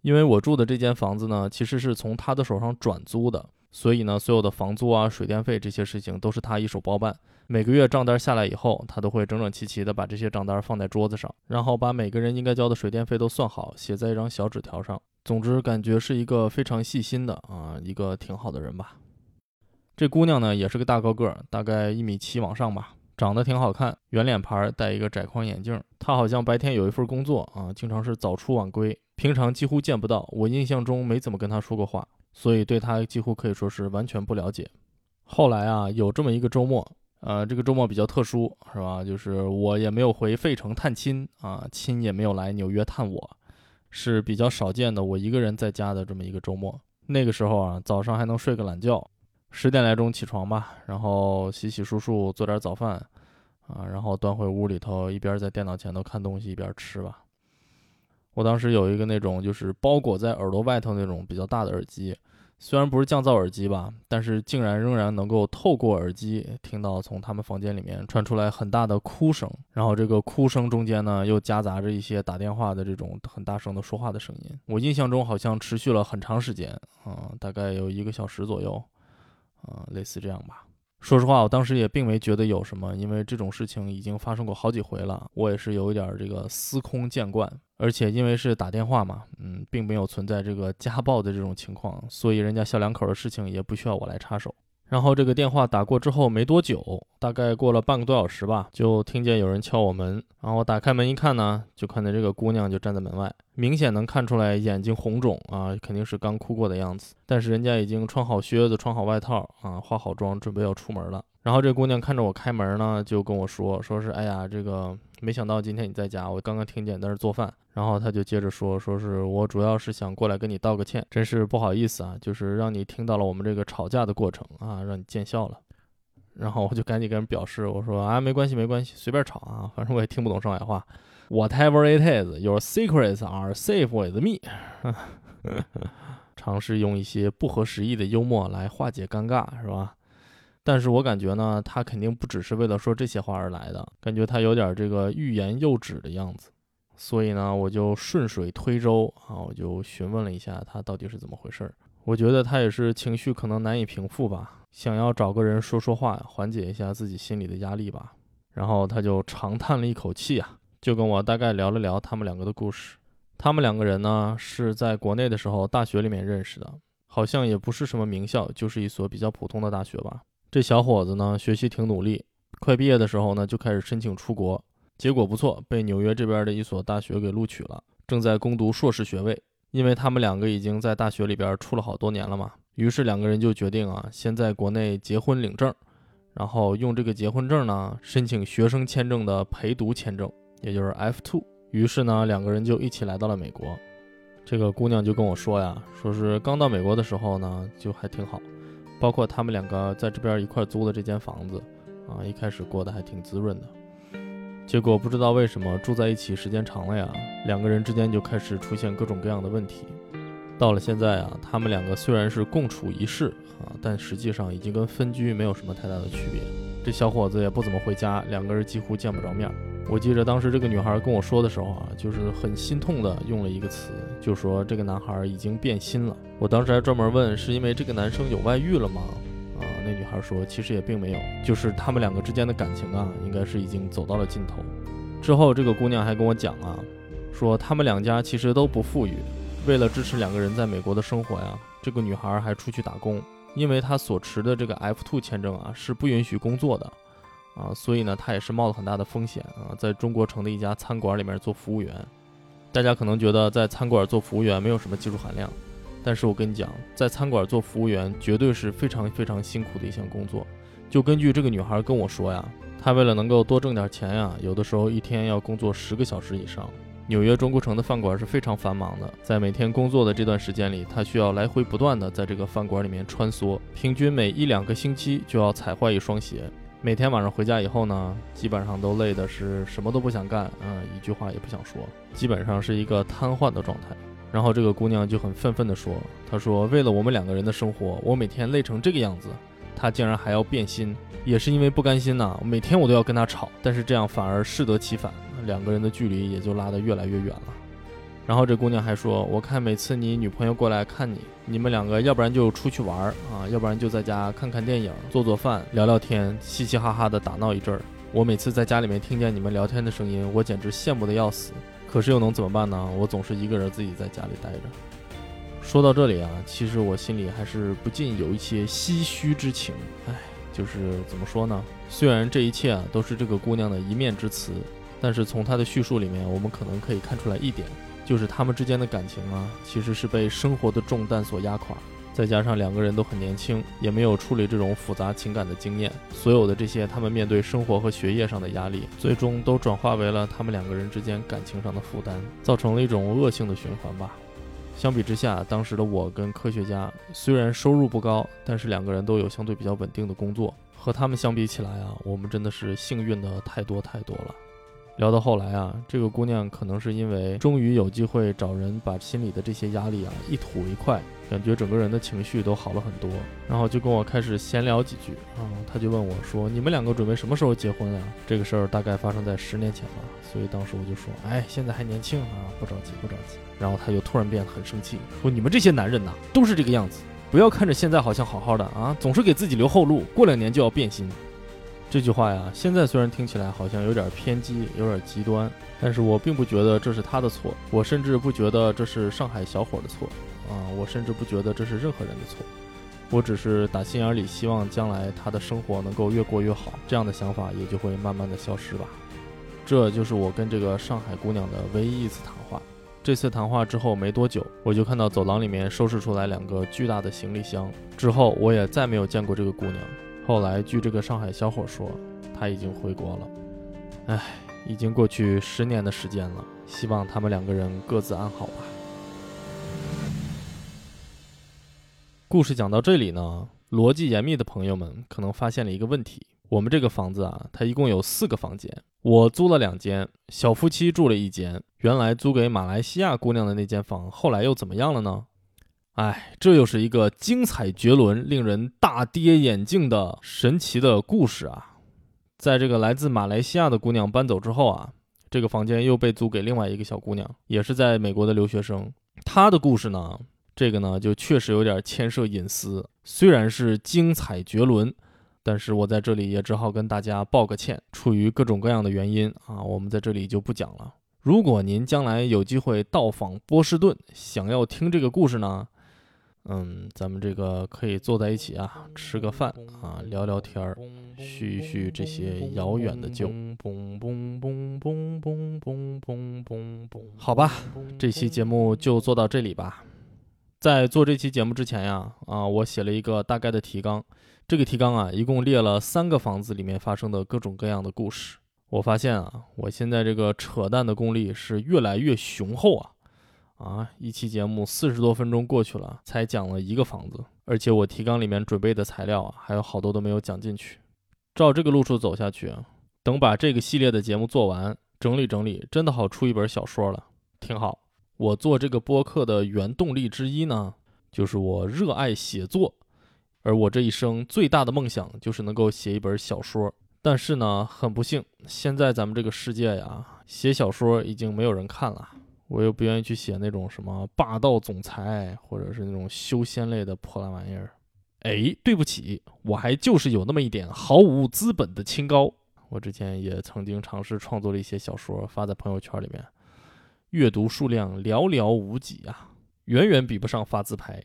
因为我住的这间房子呢，其实是从他的手上转租的，所以呢，所有的房租啊、水电费这些事情都是他一手包办。每个月账单下来以后，他都会整整齐齐的把这些账单放在桌子上，然后把每个人应该交的水电费都算好，写在一张小纸条上。总之，感觉是一个非常细心的啊，一个挺好的人吧。这姑娘呢，也是个大高个，大概一米七往上吧，长得挺好看，圆脸盘，戴一个窄框眼镜。她好像白天有一份工作啊，经常是早出晚归，平常几乎见不到。我印象中没怎么跟她说过话，所以对她几乎可以说是完全不了解。后来啊，有这么一个周末，呃，这个周末比较特殊，是吧？就是我也没有回费城探亲啊，亲也没有来纽约探我，是比较少见的，我一个人在家的这么一个周末。那个时候啊，早上还能睡个懒觉。十点来钟起床吧，然后洗洗漱漱，做点早饭，啊，然后端回屋里头，一边在电脑前头看东西，一边吃吧。我当时有一个那种就是包裹在耳朵外头那种比较大的耳机，虽然不是降噪耳机吧，但是竟然仍然能够透过耳机听到从他们房间里面传出来很大的哭声，然后这个哭声中间呢又夹杂着一些打电话的这种很大声的说话的声音。我印象中好像持续了很长时间，啊，大概有一个小时左右。啊，类似这样吧。说实话，我当时也并没觉得有什么，因为这种事情已经发生过好几回了，我也是有一点这个司空见惯。而且因为是打电话嘛，嗯，并没有存在这个家暴的这种情况，所以人家小两口的事情也不需要我来插手。然后这个电话打过之后没多久，大概过了半个多小时吧，就听见有人敲我门。然后我打开门一看呢，就看见这个姑娘就站在门外，明显能看出来眼睛红肿啊，肯定是刚哭过的样子。但是人家已经穿好靴子、穿好外套啊，化好妆，准备要出门了。然后这姑娘看着我开门呢，就跟我说：“说是哎呀，这个没想到今天你在家，我刚刚听见在那做饭。”然后她就接着说：“说是我主要是想过来跟你道个歉，真是不好意思啊，就是让你听到了我们这个吵架的过程啊，让你见笑了。”然后我就赶紧跟人表示：“我说啊，没关系，没关系，随便吵啊，反正我也听不懂上海话。Whatever it is, your secrets are safe with me。”尝试用一些不合时宜的幽默来化解尴尬，是吧？但是我感觉呢，他肯定不只是为了说这些话而来的，感觉他有点这个欲言又止的样子。所以呢，我就顺水推舟啊，我就询问了一下他到底是怎么回事儿。我觉得他也是情绪可能难以平复吧，想要找个人说说话，缓解一下自己心里的压力吧。然后他就长叹了一口气啊，就跟我大概聊了聊他们两个的故事。他们两个人呢是在国内的时候大学里面认识的，好像也不是什么名校，就是一所比较普通的大学吧。这小伙子呢学习挺努力，快毕业的时候呢就开始申请出国。结果不错，被纽约这边的一所大学给录取了，正在攻读硕士学位。因为他们两个已经在大学里边处了好多年了嘛，于是两个人就决定啊，先在国内结婚领证，然后用这个结婚证呢申请学生签证的陪读签证，也就是 F2。于是呢，两个人就一起来到了美国。这个姑娘就跟我说呀，说是刚到美国的时候呢，就还挺好，包括他们两个在这边一块租的这间房子，啊，一开始过得还挺滋润的。结果不知道为什么住在一起时间长了呀，两个人之间就开始出现各种各样的问题。到了现在啊，他们两个虽然是共处一室啊，但实际上已经跟分居没有什么太大的区别。这小伙子也不怎么回家，两个人几乎见不着面。我记着当时这个女孩跟我说的时候啊，就是很心痛的用了一个词，就说这个男孩已经变心了。我当时还专门问，是因为这个男生有外遇了吗？啊，那女孩说其实也并没有，就是他们两个之间的感情啊，应该是已经走到了尽头。之后这个姑娘还跟我讲啊，说他们两家其实都不富裕，为了支持两个人在美国的生活呀，这个女孩还出去打工，因为他所持的这个 F2 签证啊是不允许工作的。啊，所以呢，他也是冒了很大的风险啊，在中国城的一家餐馆里面做服务员。大家可能觉得在餐馆做服务员没有什么技术含量，但是我跟你讲，在餐馆做服务员绝对是非常非常辛苦的一项工作。就根据这个女孩跟我说呀，她为了能够多挣点钱呀，有的时候一天要工作十个小时以上。纽约中国城的饭馆是非常繁忙的，在每天工作的这段时间里，他需要来回不断的在这个饭馆里面穿梭，平均每一两个星期就要踩坏一双鞋。每天晚上回家以后呢，基本上都累的是什么都不想干，啊，一句话也不想说，基本上是一个瘫痪的状态。然后这个姑娘就很愤愤地说：“她说为了我们两个人的生活，我每天累成这个样子，她竟然还要变心，也是因为不甘心呐。每天我都要跟她吵，但是这样反而适得其反，两个人的距离也就拉得越来越远了。”然后这姑娘还说：“我看每次你女朋友过来看你，你们两个要不然就出去玩啊，要不然就在家看看电影、做做饭、聊聊天，嘻嘻哈哈的打闹一阵儿。我每次在家里面听见你们聊天的声音，我简直羡慕的要死。可是又能怎么办呢？我总是一个人自己在家里待着。”说到这里啊，其实我心里还是不禁有一些唏嘘之情。唉，就是怎么说呢？虽然这一切啊都是这个姑娘的一面之词，但是从他的叙述里面，我们可能可以看出来一点。就是他们之间的感情啊，其实是被生活的重担所压垮，再加上两个人都很年轻，也没有处理这种复杂情感的经验，所有的这些，他们面对生活和学业上的压力，最终都转化为了他们两个人之间感情上的负担，造成了一种恶性的循环吧。相比之下，当时的我跟科学家虽然收入不高，但是两个人都有相对比较稳定的工作，和他们相比起来啊，我们真的是幸运的太多太多了。聊到后来啊，这个姑娘可能是因为终于有机会找人把心里的这些压力啊一吐一块，感觉整个人的情绪都好了很多，然后就跟我开始闲聊几句啊，她就问我说：“你们两个准备什么时候结婚啊？”这个事儿大概发生在十年前吧，所以当时我就说：“哎，现在还年轻啊，不着急，不着急。”然后她就突然变得很生气，说：“你们这些男人呐，都是这个样子，不要看着现在好像好好的啊，总是给自己留后路，过两年就要变心。”这句话呀，现在虽然听起来好像有点偏激，有点极端，但是我并不觉得这是他的错，我甚至不觉得这是上海小伙的错，啊，我甚至不觉得这是任何人的错，我只是打心眼里希望将来他的生活能够越过越好，这样的想法也就会慢慢的消失吧。这就是我跟这个上海姑娘的唯一一次谈话。这次谈话之后没多久，我就看到走廊里面收拾出来两个巨大的行李箱，之后我也再没有见过这个姑娘。后来，据这个上海小伙说，他已经回国了。唉，已经过去十年的时间了，希望他们两个人各自安好吧。故事讲到这里呢，逻辑严密的朋友们可能发现了一个问题：我们这个房子啊，它一共有四个房间，我租了两间，小夫妻住了一间。原来租给马来西亚姑娘的那间房，后来又怎么样了呢？哎，这又是一个精彩绝伦、令人大跌眼镜的神奇的故事啊！在这个来自马来西亚的姑娘搬走之后啊，这个房间又被租给另外一个小姑娘，也是在美国的留学生。她的故事呢，这个呢就确实有点牵涉隐私。虽然是精彩绝伦，但是我在这里也只好跟大家抱个歉。出于各种各样的原因啊，我们在这里就不讲了。如果您将来有机会到访波士顿，想要听这个故事呢？嗯，咱们这个可以坐在一起啊，吃个饭啊，聊聊天儿，叙叙这些遥远的旧。好吧，这期节目就做到这里吧。在做这期节目之前呀，啊，我写了一个大概的提纲。这个提纲啊，一共列了三个房子里面发生的各种各样的故事。我发现啊，我现在这个扯淡的功力是越来越雄厚啊。啊，一期节目四十多分钟过去了，才讲了一个房子，而且我提纲里面准备的材料啊，还有好多都没有讲进去。照这个路数走下去，等把这个系列的节目做完，整理整理，真的好出一本小说了，挺好。我做这个播客的原动力之一呢，就是我热爱写作，而我这一生最大的梦想就是能够写一本小说。但是呢，很不幸，现在咱们这个世界呀，写小说已经没有人看了。我又不愿意去写那种什么霸道总裁，或者是那种修仙类的破烂玩意儿。哎，对不起，我还就是有那么一点毫无资本的清高。我之前也曾经尝试创作了一些小说，发在朋友圈里面，阅读数量寥寥无几啊，远远比不上发自拍。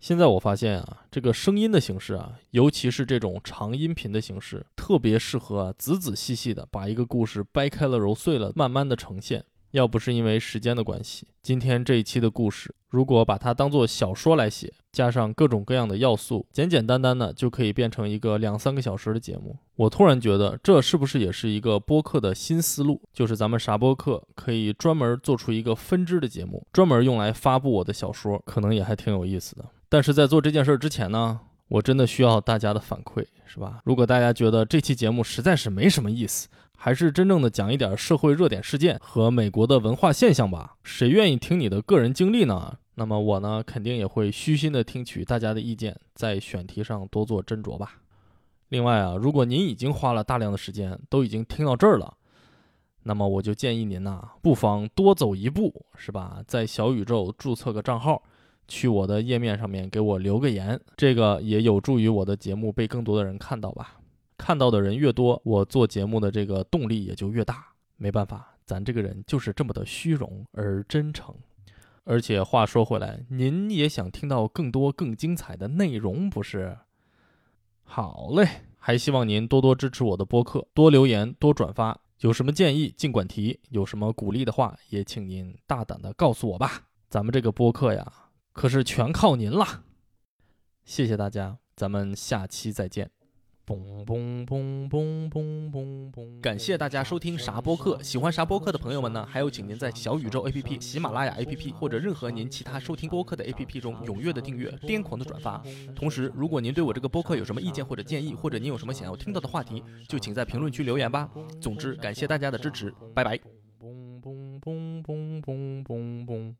现在我发现啊，这个声音的形式啊，尤其是这种长音频的形式，特别适合仔仔细细的把一个故事掰开了揉碎了，慢慢的呈现。要不是因为时间的关系，今天这一期的故事，如果把它当做小说来写，加上各种各样的要素，简简单单的就可以变成一个两三个小时的节目。我突然觉得，这是不是也是一个播客的新思路？就是咱们啥播客可以专门做出一个分支的节目，专门用来发布我的小说，可能也还挺有意思的。但是在做这件事之前呢，我真的需要大家的反馈，是吧？如果大家觉得这期节目实在是没什么意思，还是真正的讲一点社会热点事件和美国的文化现象吧。谁愿意听你的个人经历呢？那么我呢，肯定也会虚心的听取大家的意见，在选题上多做斟酌吧。另外啊，如果您已经花了大量的时间，都已经听到这儿了，那么我就建议您呐，不妨多走一步，是吧？在小宇宙注册个账号，去我的页面上面给我留个言，这个也有助于我的节目被更多的人看到吧。看到的人越多，我做节目的这个动力也就越大。没办法，咱这个人就是这么的虚荣而真诚。而且话说回来，您也想听到更多更精彩的内容，不是？好嘞，还希望您多多支持我的播客，多留言，多转发。有什么建议尽管提，有什么鼓励的话，也请您大胆的告诉我吧。咱们这个播客呀，可是全靠您了。谢谢大家，咱们下期再见。嘣嘣嘣嘣嘣嘣嘣！感谢大家收听啥播客，喜欢啥播客的朋友们呢？还有，请您在小宇宙 APP、喜马拉雅 APP 或者任何您其他收听播客的 APP 中踊跃的订阅、癫狂的转发。同时，如果您对我这个播客有什么意见或者建议，或者您有什么想要听到的话题，就请在评论区留言吧。总之，感谢大家的支持，拜拜。嘣嘣嘣嘣嘣嘣嘣。